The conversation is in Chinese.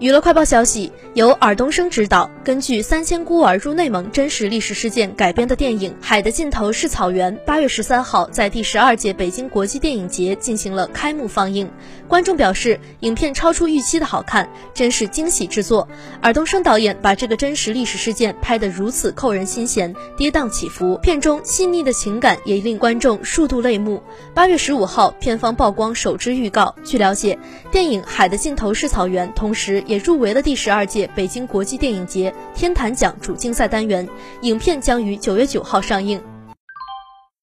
娱乐快报消息，由尔冬升执导，根据三千孤儿入内蒙真实历史事件改编的电影《海的尽头是草原》，八月十三号在第十二届北京国际电影节进行了开幕放映。观众表示，影片超出预期的好看，真是惊喜之作。尔冬升导演把这个真实历史事件拍得如此扣人心弦，跌宕起伏，片中细腻的情感也令观众数度泪目。八月十五号，片方曝光首支预告。据了解，电影《海的尽头是草原》同时。也入围了第十二届北京国际电影节天坛奖主竞赛单元，影片将于九月九号上映。